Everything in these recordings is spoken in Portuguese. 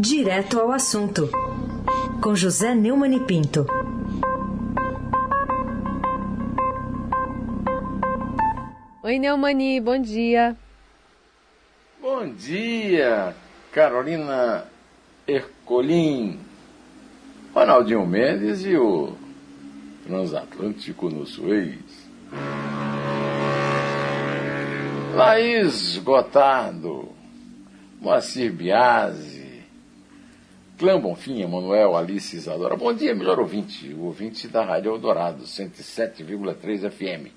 Direto ao assunto, com José Neumann e Pinto. Oi, Neumani, bom dia. Bom dia, Carolina Ercolim, Ronaldinho Mendes e o transatlântico no Suez. Laís Gotardo, Moacir Biasi, Clã Bonfim, Emanuel, Alice Isadora. Bom dia, melhor ouvinte, o ouvinte da Rádio Eldorado, 107,3 FM.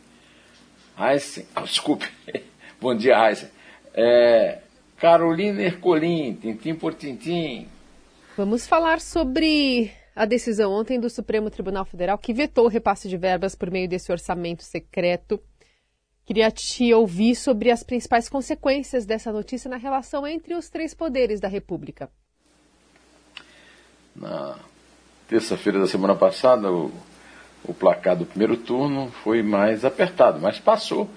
Heisen, ah, desculpe, bom dia, Heisen. É, Carolina Ercolim, tintim por tintim. Vamos falar sobre a decisão ontem do Supremo Tribunal Federal que vetou o repasse de verbas por meio desse orçamento secreto. Queria te ouvir sobre as principais consequências dessa notícia na relação entre os três poderes da República. Na terça-feira da semana passada, o, o placar do primeiro turno foi mais apertado, mas passou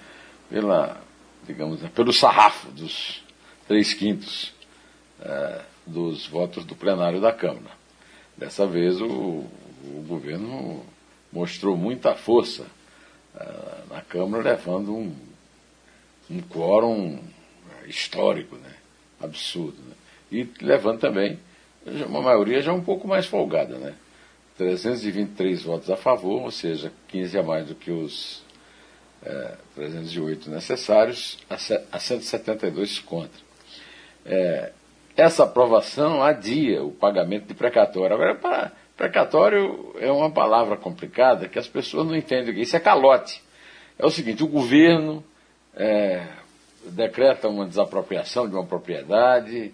pela, digamos, pelo sarrafo dos três quintos é, dos votos do plenário da Câmara. Dessa vez o, o governo mostrou muita força uh, na Câmara, levando um, um quórum histórico, né? absurdo. Né? E levando também uma maioria já um pouco mais folgada. Né? 323 votos a favor, ou seja, 15 a mais do que os é, 308 necessários, a, a 172 contra. É, essa aprovação adia o pagamento de precatório. Agora, para, precatório é uma palavra complicada que as pessoas não entendem. Isso é calote. É o seguinte: o governo é, decreta uma desapropriação de uma propriedade,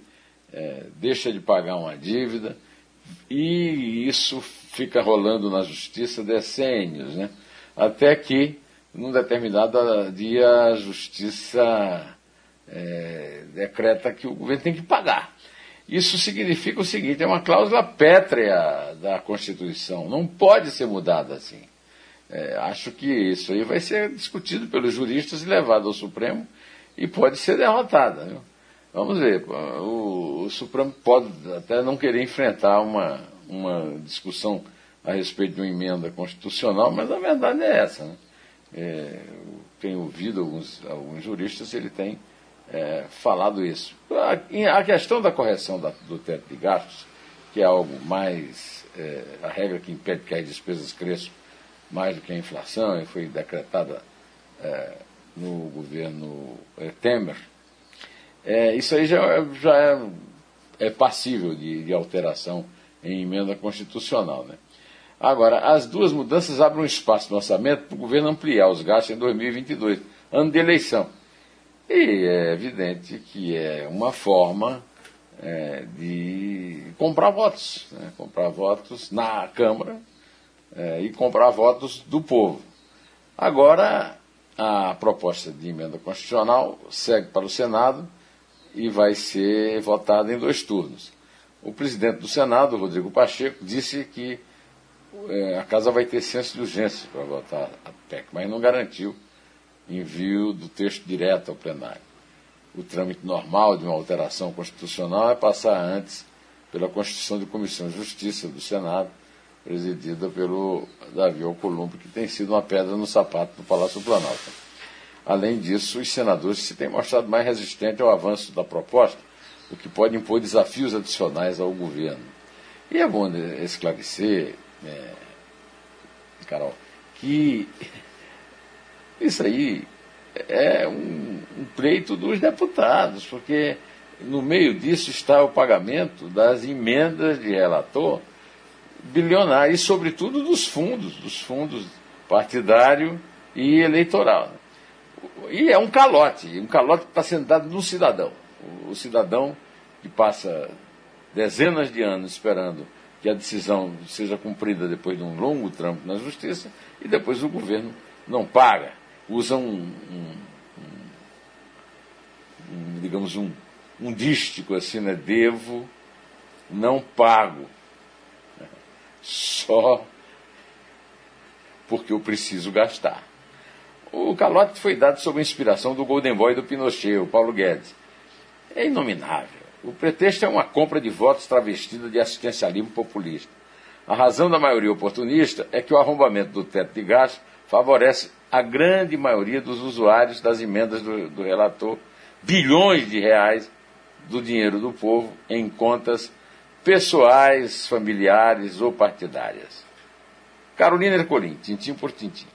é, deixa de pagar uma dívida, e isso fica rolando na justiça decênios, né? até que, num determinado dia, a justiça é, decreta que o governo tem que pagar. Isso significa o seguinte: é uma cláusula pétrea da Constituição, não pode ser mudada assim. É, acho que isso aí vai ser discutido pelos juristas e levado ao Supremo e pode ser derrotada. Viu? Vamos ver, o, o, Supremo pode até não querer enfrentar uma, uma discussão a respeito de uma emenda constitucional, mas a verdade é essa. Né? É, tenho ouvido alguns, alguns juristas, ele tem é, falado isso. A, a, questão da correção da, do teto de gastos, que é algo mais. É, a regra que impede que as despesas cresçam mais do que a inflação, e foi decretada é, no governo é, Temer, é, isso aí já, já é, é passível de, de, alteração em emenda constitucional. Né? Agora, as duas mudanças abrem um espaço no orçamento para o governo ampliar os gastos em 2022, ano de eleição. E é evidente que é uma forma é, de comprar votos, né? comprar votos na Câmara é, e comprar votos do povo. Agora, a proposta de emenda constitucional segue para o Senado e vai ser votada em dois turnos. O presidente do Senado, Rodrigo Pacheco, disse que é, a casa vai ter senso de urgência para votar a PEC, mas não garantiu envio do texto direto ao plenário. O trâmite normal de uma alteração constitucional é passar antes pela constituição de comissão de justiça do Senado, presidida pelo Davi Alcolumbre, que tem sido uma pedra no sapato do Palácio Planalto. Além disso, os senadores se têm mostrado mais resistentes ao avanço da proposta, o que pode impor desafios adicionais ao governo. E é bom esclarecer, é, Carol, que isso aí é um, um pleito dos deputados, porque no meio disso está o pagamento das emendas de relator bilionário e, sobretudo, dos fundos, dos fundos partidário e eleitoral. E é um calote, um calote que está sendo dado no cidadão. O cidadão que passa dezenas de anos esperando que a decisão seja cumprida depois de um longo trampo na justiça e depois o governo não paga usa um, um, um digamos, um, um dístico assim, né? Devo, não pago. Só porque eu preciso gastar. O calote foi dado sob a inspiração do Golden Boy do Pinochet, o Paulo Guedes. É inominável, O pretexto é uma compra de votos travestida de assistencialismo populista. A razão da maioria oportunista é que o arrombamento do teto de gastos favorece a grande maioria dos usuários das emendas do, do relator, bilhões de reais do dinheiro do povo em contas pessoais, familiares ou partidárias. Carolina Ercolim, tintim por tintim.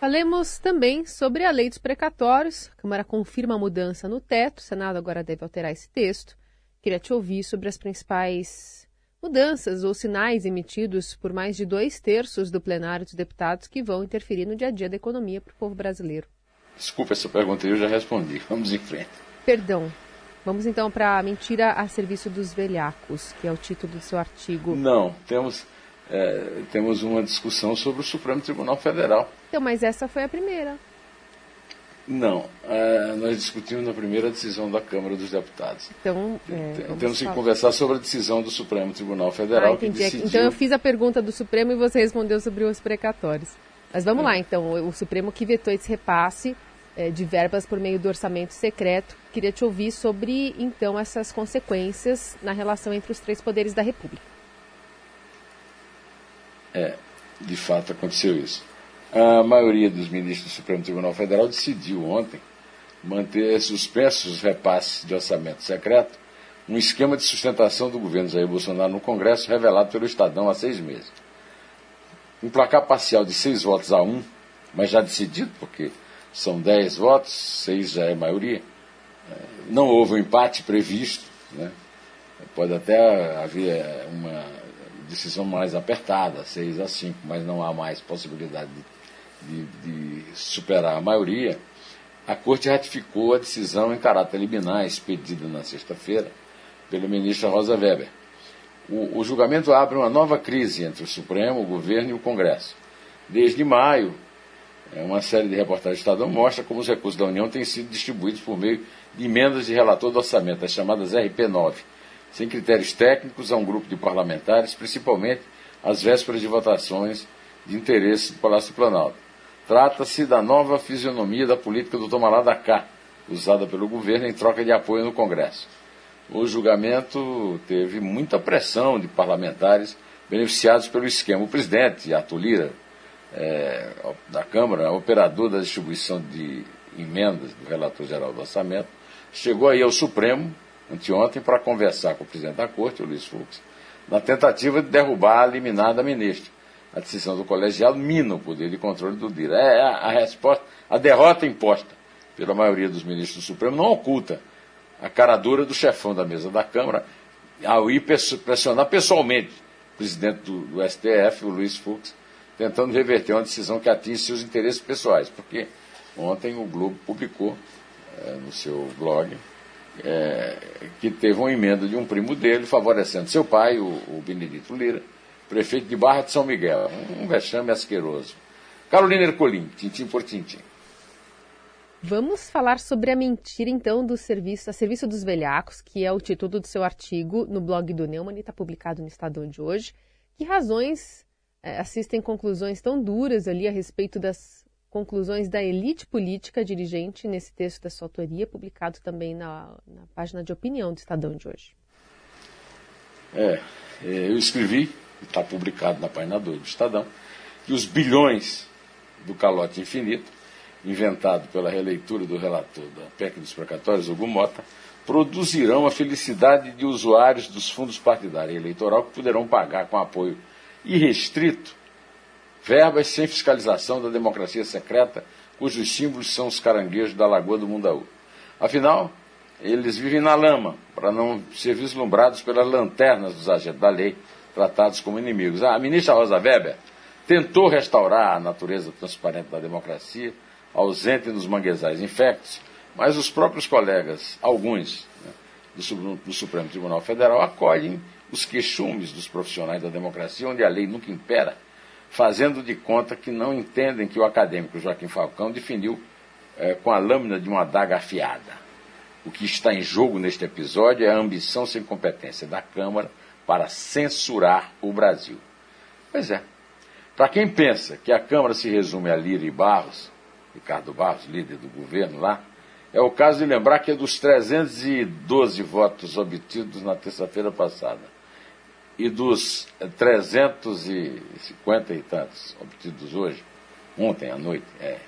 Falemos também sobre a lei dos precatórios. A Câmara confirma a mudança no teto, o Senado agora deve alterar esse texto. Queria te ouvir sobre as principais mudanças ou sinais emitidos por mais de dois terços do plenário dos deputados que vão interferir no dia a dia da economia para o povo brasileiro. Desculpa essa pergunta, eu já respondi. Vamos em frente. Perdão. Vamos então para a mentira a serviço dos velhacos, que é o título do seu artigo. Não, temos, é, temos uma discussão sobre o Supremo Tribunal Federal. Então, mas essa foi a primeira. Não, é, nós discutimos na primeira decisão da Câmara dos Deputados. Então, é, temos que falar. conversar sobre a decisão do Supremo Tribunal Federal. Ah, entendi. Decidiu... Então eu fiz a pergunta do Supremo e você respondeu sobre os precatórios. Mas vamos lá, então, o Supremo que vetou esse repasse é, de verbas por meio do orçamento secreto. Queria te ouvir sobre, então, essas consequências na relação entre os três poderes da República. É, de fato aconteceu isso. A maioria dos ministros do Supremo Tribunal Federal decidiu ontem manter suspensos os repasses de orçamento secreto, um esquema de sustentação do governo Jair Bolsonaro no Congresso revelado pelo Estadão há seis meses. Um placar parcial de seis votos a um, mas já decidido, porque são dez votos, seis já é maioria. É, não houve um empate previsto, né? pode até haver uma decisão mais apertada, seis a cinco, mas não há mais possibilidade de de, de superar a maioria, a Corte ratificou a decisão em caráter liminar expedida na sexta-feira pela ministra Rosa Weber. O, o, julgamento abre uma nova crise entre o Supremo, o governo e o Congresso. Desde maio, é, uma série de reportagens do Estadão mostra como os recursos da União têm sido distribuídos por meio de emendas de relator do orçamento, as chamadas RP9, sem critérios técnicos a um grupo de parlamentares, principalmente às vésperas de votações de interesse do Palácio Planalto. Trata-se da nova fisionomia da política do Tomalá da cá, usada pelo governo em troca de apoio no Congresso. O julgamento teve muita pressão de parlamentares beneficiados pelo esquema. O presidente, Lira, é, da Câmara, operador da distribuição de emendas do relator geral do orçamento, chegou aí ao Supremo anteontem para conversar com o presidente da Corte, o Luiz Fux, na tentativa de derrubar a liminar da ministra a decisão do colegiado mina o poder de controle do DIRA. É a, a resposta, a derrota imposta pela maioria dos ministros do Supremo não oculta a cara dura do chefão da mesa da Câmara ao ir pressionar pessoalmente o presidente do, do STF, o Luiz Fux, tentando reverter uma decisão que atinge seus interesses pessoais. Porque ontem o Globo publicou é, no seu blog é, que teve uma emenda de um primo dele favorecendo seu pai, o, o Benedito Lira, prefeito de Barra de São Miguel. Um vexame asqueroso. Carolina Ercolim, tintim por tintim. Vamos falar sobre a mentira, então, do serviço, a Serviço dos Velhacos, que é o título do seu artigo no blog do Neumann está publicado no Estadão de hoje. Que razões é, assistem conclusões tão duras ali a respeito das conclusões da elite política dirigente nesse texto da sua autoria, publicado também na, na página de opinião do Estadão de hoje? É, é eu escrevi está publicado na página 2 do Estadão, que os bilhões do calote infinito, inventado pela releitura do relator da PEC dos precatórios, Hugo Mota, produzirão a felicidade de usuários dos fundos partidários eleitoral que poderão pagar com apoio irrestrito verbas sem fiscalização da democracia secreta, cujos símbolos são os caranguejos da Lagoa do Mundaú. Afinal, eles vivem na lama, para não ser vislumbrados pelas lanternas dos agentes da lei, tratados como inimigos. A ministra Rosa Weber tentou restaurar a natureza transparente da democracia, ausente nos manguezais infectos, mas os próprios colegas, alguns né, do, do Supremo Tribunal Federal, acolhem os queixumes dos profissionais da democracia, onde a lei nunca impera, fazendo de conta que não entendem que o acadêmico Joaquim Falcão definiu é, com a lâmina de uma adaga afiada. O que está em jogo neste episódio é a ambição sem competência da Câmara para censurar o Brasil. Pois é. Para quem pensa que a Câmara se resume a Lira e Barros, Ricardo Barros, líder do governo lá, É o caso de lembrar que é dos 312 votos obtidos na terça-feira passada e dos 350 e tantos obtidos hoje, ontem à noite, é,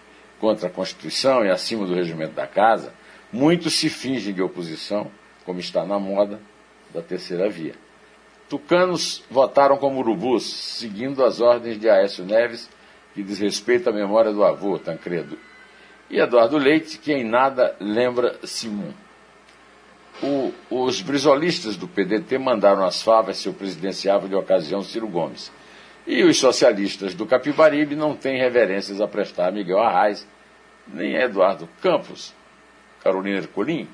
contra a Constituição e acima do regimento da Casa, muitos se fingem de oposição, como está na moda da terceira via. Tucanos votaram como urubus, seguindo as ordens de Aécio Neves, que diz respeito à memória do avô, Tancredo, e Eduardo Leite, que em nada lembra Simão. O, os brisolistas do PDT mandaram as favas seu presidenciável de ocasião, Ciro Gomes. E os socialistas do Capibaribe não têm reverências a prestar a Miguel Arraes, nem a Eduardo Campos, Carolina Ercolim,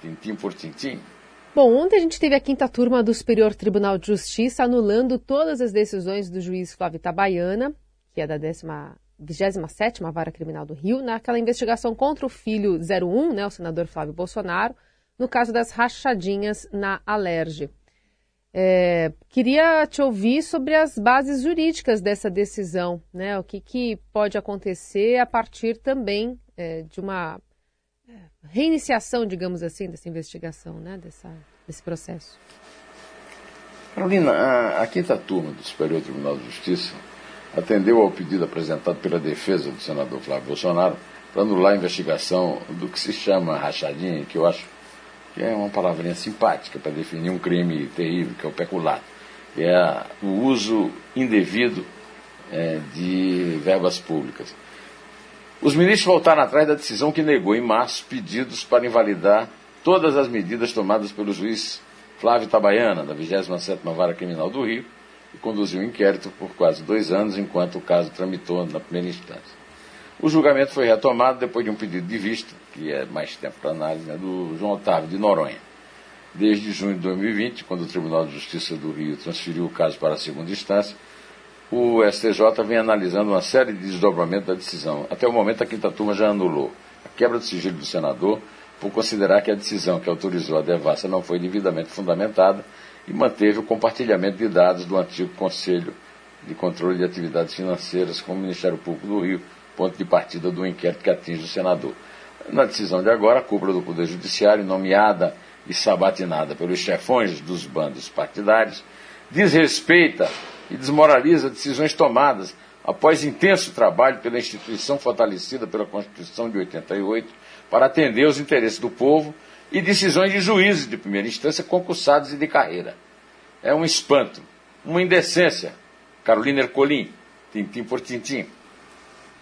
tintim por tintim. Bom, ontem a gente teve a quinta turma do Superior Tribunal de Justiça anulando todas as decisões do juiz Flávio Itabaiana, que é da décima 27ª Vara Criminal do Rio, naquela investigação contra o filho 01, né, o senador Flávio Bolsonaro, no caso das rachadinhas na Alerge. É, queria te ouvir sobre as bases jurídicas dessa decisão, né? O que, que pode acontecer a partir também é, de uma é, reiniciação, digamos assim, dessa investigação, né? Dessa, desse processo. Carolina, a, a quinta turma do Superior Tribunal de Justiça atendeu ao pedido apresentado pela defesa do senador Flávio Bolsonaro para anular a investigação do que se chama rachadinha, que eu acho que é uma palavrinha simpática para definir um crime terrível, que é o peculato, que é o uso indevido é, de verbas públicas. Os ministros voltaram atrás da decisão que negou em março pedidos para invalidar todas as medidas tomadas pelo juiz Flávio Tabaiana, da 27ª Vara Criminal do Rio, e conduziu o um inquérito por quase dois anos, enquanto o caso tramitou na primeira instância. O julgamento foi retomado depois de um pedido de vista, que é mais tempo para análise, né, do João Otávio de Noronha. Desde junho de 2020, quando o Tribunal de Justiça do Rio transferiu o caso para a segunda instância, o STJ vem analisando uma série de desdobramentos da decisão. Até o momento, a quinta turma já anulou a quebra do sigilo do senador por considerar que a decisão que autorizou a devassa não foi devidamente fundamentada e manteve o compartilhamento de dados do antigo Conselho de Controle de Atividades Financeiras com o Ministério Público do Rio, ponto de partida do inquérito que atinge o senador. Na decisão de agora, a cúpula do Poder Judiciário, nomeada e sabatinada pelos chefões dos bandos partidários, desrespeita e desmoraliza decisões tomadas após intenso trabalho pela instituição fortalecida pela Constituição de 88 para atender os interesses do povo e decisões de juízes de primeira instância concursados e de carreira. É um espanto, uma indecência. Carolina Ercolim, tintim por tintim.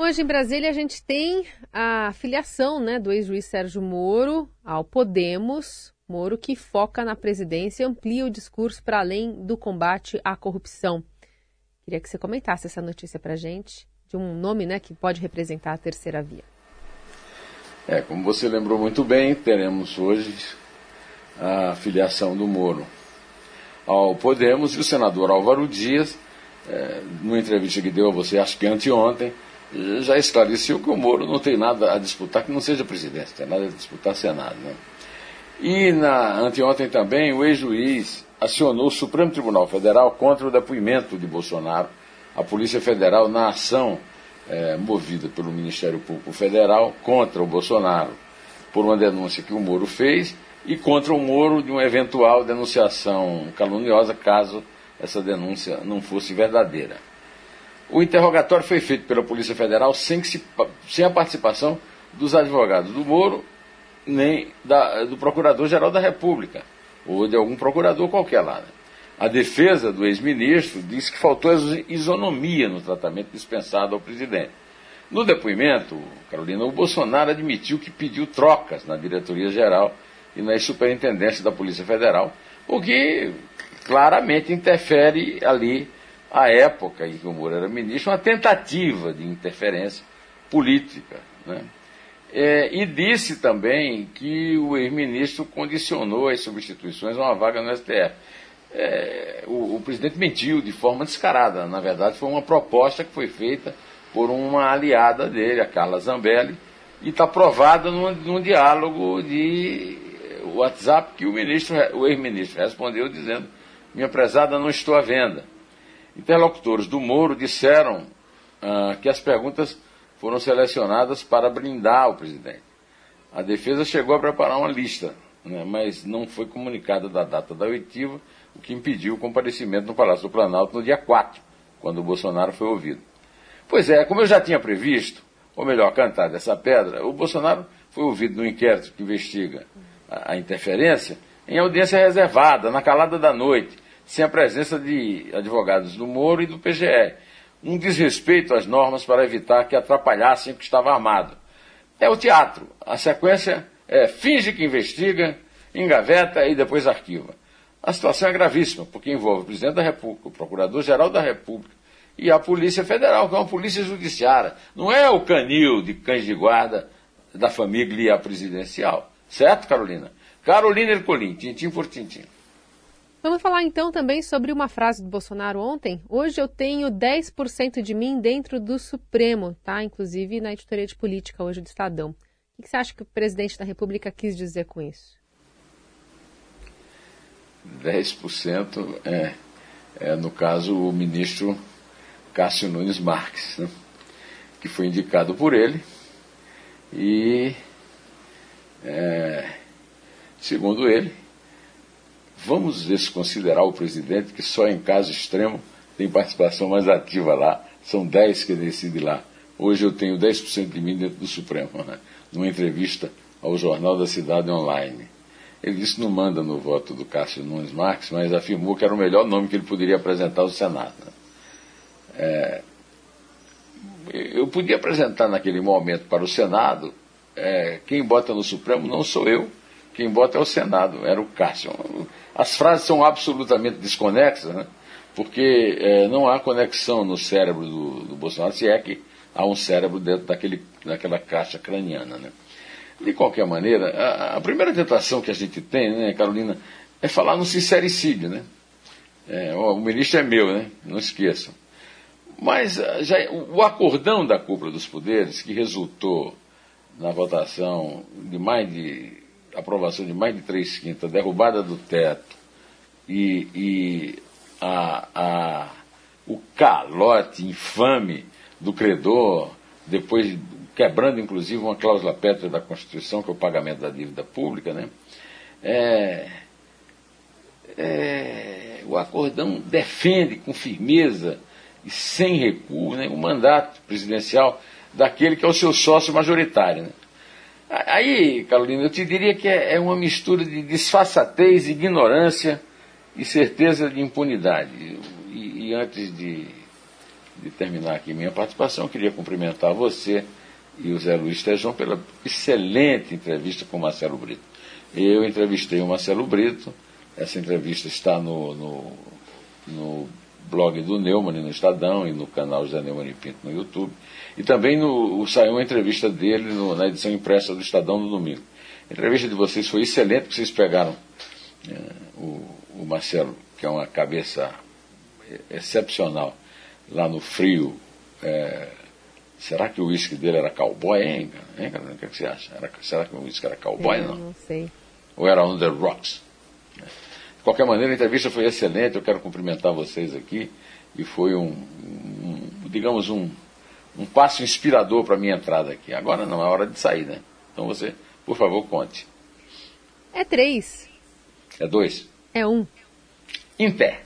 Hoje em Brasília a gente tem a filiação né, do ex-juiz Sérgio Moro ao Podemos. Moro que foca na presidência e amplia o discurso para além do combate à corrupção. Queria que você comentasse essa notícia para a gente, de um nome né, que pode representar a terceira via. É, como você lembrou muito bem, teremos hoje a filiação do Moro ao Podemos e o senador Álvaro Dias, é, numa entrevista que deu a você, acho que anteontem, já esclareceu que o Moro não tem nada a disputar que não seja presidente, tem nada a disputar Senado. Né? E na anteontem também, o ex-juiz acionou o Supremo Tribunal Federal contra o depoimento de Bolsonaro à Polícia Federal na ação é, movida pelo Ministério Público Federal contra o Bolsonaro por uma denúncia que o Moro fez e contra o Moro de uma eventual denunciação caluniosa caso essa denúncia não fosse verdadeira. O interrogatório foi feito pela Polícia Federal sem, se, sem a participação dos advogados do Moro nem da, do Procurador-Geral da República ou de algum procurador qualquer lá. Né? A defesa do ex-ministro diz que faltou isonomia no tratamento dispensado ao presidente. No depoimento, Carolina, o Bolsonaro admitiu que pediu trocas na diretoria-geral e nas superintendências da Polícia Federal, o que claramente interfere ali a época em que o Moro era ministro, uma tentativa de interferência política. Né? É, e disse também que o ex-ministro condicionou as substituições a uma vaga no STF é, o, o, presidente mentiu de forma descarada. Na verdade, foi uma proposta que foi feita por uma aliada dele, a Carla Zambelli, e está provada num, num, diálogo de WhatsApp que o ex-ministro respondeu dizendo: Minha prezada, não estou à venda. Interlocutores do Moro disseram ah, que as perguntas foram selecionadas para blindar o presidente. A defesa chegou a preparar uma lista, né, mas não foi comunicada da data da oitiva, o que impediu o comparecimento no Palácio do Planalto no dia 4, quando o Bolsonaro foi ouvido. Pois é, como eu já tinha previsto, ou melhor, cantado essa pedra, o Bolsonaro foi ouvido no inquérito que investiga a, a interferência em audiência reservada, na calada da noite, sem a presença de advogados do Moro e do PGE. Um desrespeito às normas para evitar que atrapalhassem o que estava armado. É o teatro. A sequência é finge que investiga, engaveta e depois arquiva. A situação é gravíssima, porque envolve o presidente da República, o procurador-geral da República e a Polícia Federal, que é uma polícia judiciária. Não é o canil de cães de guarda da família presidencial. Certo, Carolina? Carolina Ercolim, tintim por tintim. Vamos falar então também sobre uma frase do Bolsonaro ontem. Hoje eu tenho 10% de mim dentro do Supremo, tá? Inclusive na editoria de política hoje do Estadão. O que você acha que o presidente da República quis dizer com isso? 10% é, é, no caso, o ministro Cássio Nunes Marques, né? que foi indicado por ele e, é, segundo ele, vamos desconsiderar o presidente que só em caso extremo tem participação mais ativa lá, são 10 que decidem lá. Hoje eu tenho 10% de mim dentro do Supremo, né? numa entrevista ao Jornal da Cidade Online. Ele disse não manda no voto do Cássio Nunes Marques, mas afirmou que era o melhor nome que ele poderia apresentar ao Senado. Né? É, eu podia apresentar naquele momento para o Senado, é, quem bota no Supremo não sou eu, quem bota é o Senado, era o Cássio. As frases são absolutamente desconexas, né? porque é, não há conexão no cérebro do, do, Bolsonaro, se é que há um cérebro dentro daquele, daquela caixa craniana. Né? De qualquer maneira, a, a, primeira tentação que a gente tem, né, Carolina, é falar no sincericídio. Né? É, o ministro é meu, né? não esqueçam. Mas eh, já, o acordão da cúpula dos poderes, que resultou na votação de mais de aprovação de mais de três quintas, derrubada do teto e, e a, a, o calote infame do credor, depois quebrando inclusive uma cláusula pétrea da Constituição, que é o pagamento da dívida pública, né? É, é, o acordão defende com firmeza e sem recuo né, o mandato presidencial daquele que é o seu sócio majoritário. Né? Aí, Carolina, eu te diria que é, é uma mistura de disfarçatez, ignorância e certeza de impunidade. E, e antes de, de, terminar aqui minha participação, queria cumprimentar você e o Zé Luiz Tejão pela excelente entrevista com o Marcelo Brito. Eu entrevistei o Marcelo Brito, essa entrevista está no, no, no blog do Neumann no Estadão e no canal José Neumann Pinto no YouTube. E também no, saiu uma entrevista dele no, na edição impressa do Estadão no domingo. A entrevista de vocês foi excelente, porque vocês pegaram é, o, o, Marcelo, que é uma cabeça excepcional, lá no frio. É, será que o uísque dele era cowboy, hein, hein O que, é que você acha? Era, será que o uísque era cowboy, não? Não sei. Ou era on the rocks? De qualquer maneira, a entrevista foi excelente, eu quero cumprimentar vocês aqui e foi um, um digamos, um, um passo inspirador para a minha entrada aqui. Agora não é hora de sair, né? Então você, por favor, conte. É três. É dois. É um. Em pé.